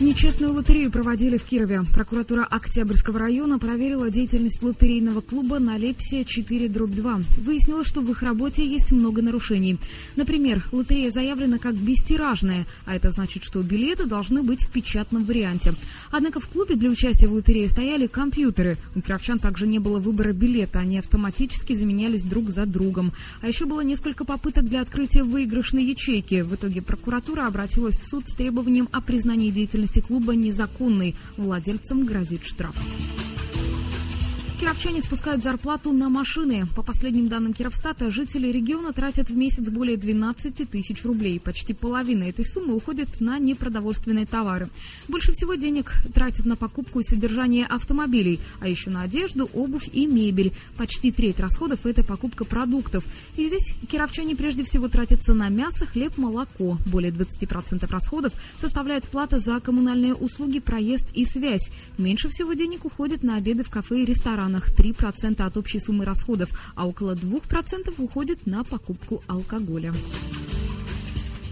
Нечестную лотерею проводили в Кирове. Прокуратура Октябрьского района проверила деятельность лотерейного клуба на Лепсия 4 дробь 2. Выяснила, что в их работе есть много нарушений. Например, лотерея заявлена как бестиражная, а это значит, что билеты должны быть в печатном варианте. Однако в клубе для участия в лотерее стояли компьютеры. У кировчан также не было выбора билета, они автоматически заменялись друг за другом. А еще было несколько попыток для открытия выигрышной ячейки. В итоге прокуратура обратилась в суд с требованием о признании деятельности деятельности клуба незаконной. Владельцам грозит штраф. Кировчане спускают зарплату на машины. По последним данным Кировстата, жители региона тратят в месяц более 12 тысяч рублей. Почти половина этой суммы уходит на непродовольственные товары. Больше всего денег тратят на покупку и содержание автомобилей, а еще на одежду, обувь и мебель. Почти треть расходов – это покупка продуктов. И здесь кировчане прежде всего тратятся на мясо, хлеб, молоко. Более 20% расходов составляет плата за коммунальные услуги, проезд и связь. Меньше всего денег уходит на обеды в кафе и ресторанах ресторанах 3% от общей суммы расходов, а около 2% уходит на покупку алкоголя.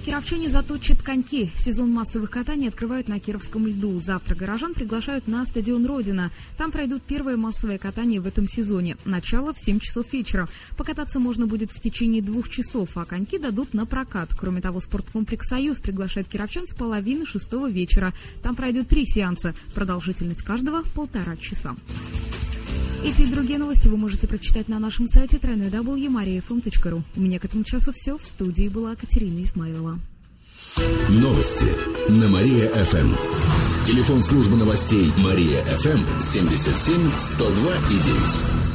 Кировчане заточат коньки. Сезон массовых катаний открывают на Кировском льду. Завтра горожан приглашают на стадион Родина. Там пройдут первое массовое катание в этом сезоне. Начало в 7 часов вечера. Покататься можно будет в течение двух часов, а коньки дадут на прокат. Кроме того, спорткомплекс «Союз» приглашает кировчан с половины шестого вечера. Там пройдет три сеанса. Продолжительность каждого – полтора часа. Эти и другие новости вы можете прочитать на нашем сайте www.mariafm.ru. У меня к этому часу все. В студии была Катерина Исмайлова. Новости на Мария-ФМ. Телефон службы новостей Мария-ФМ 77 102 и 9.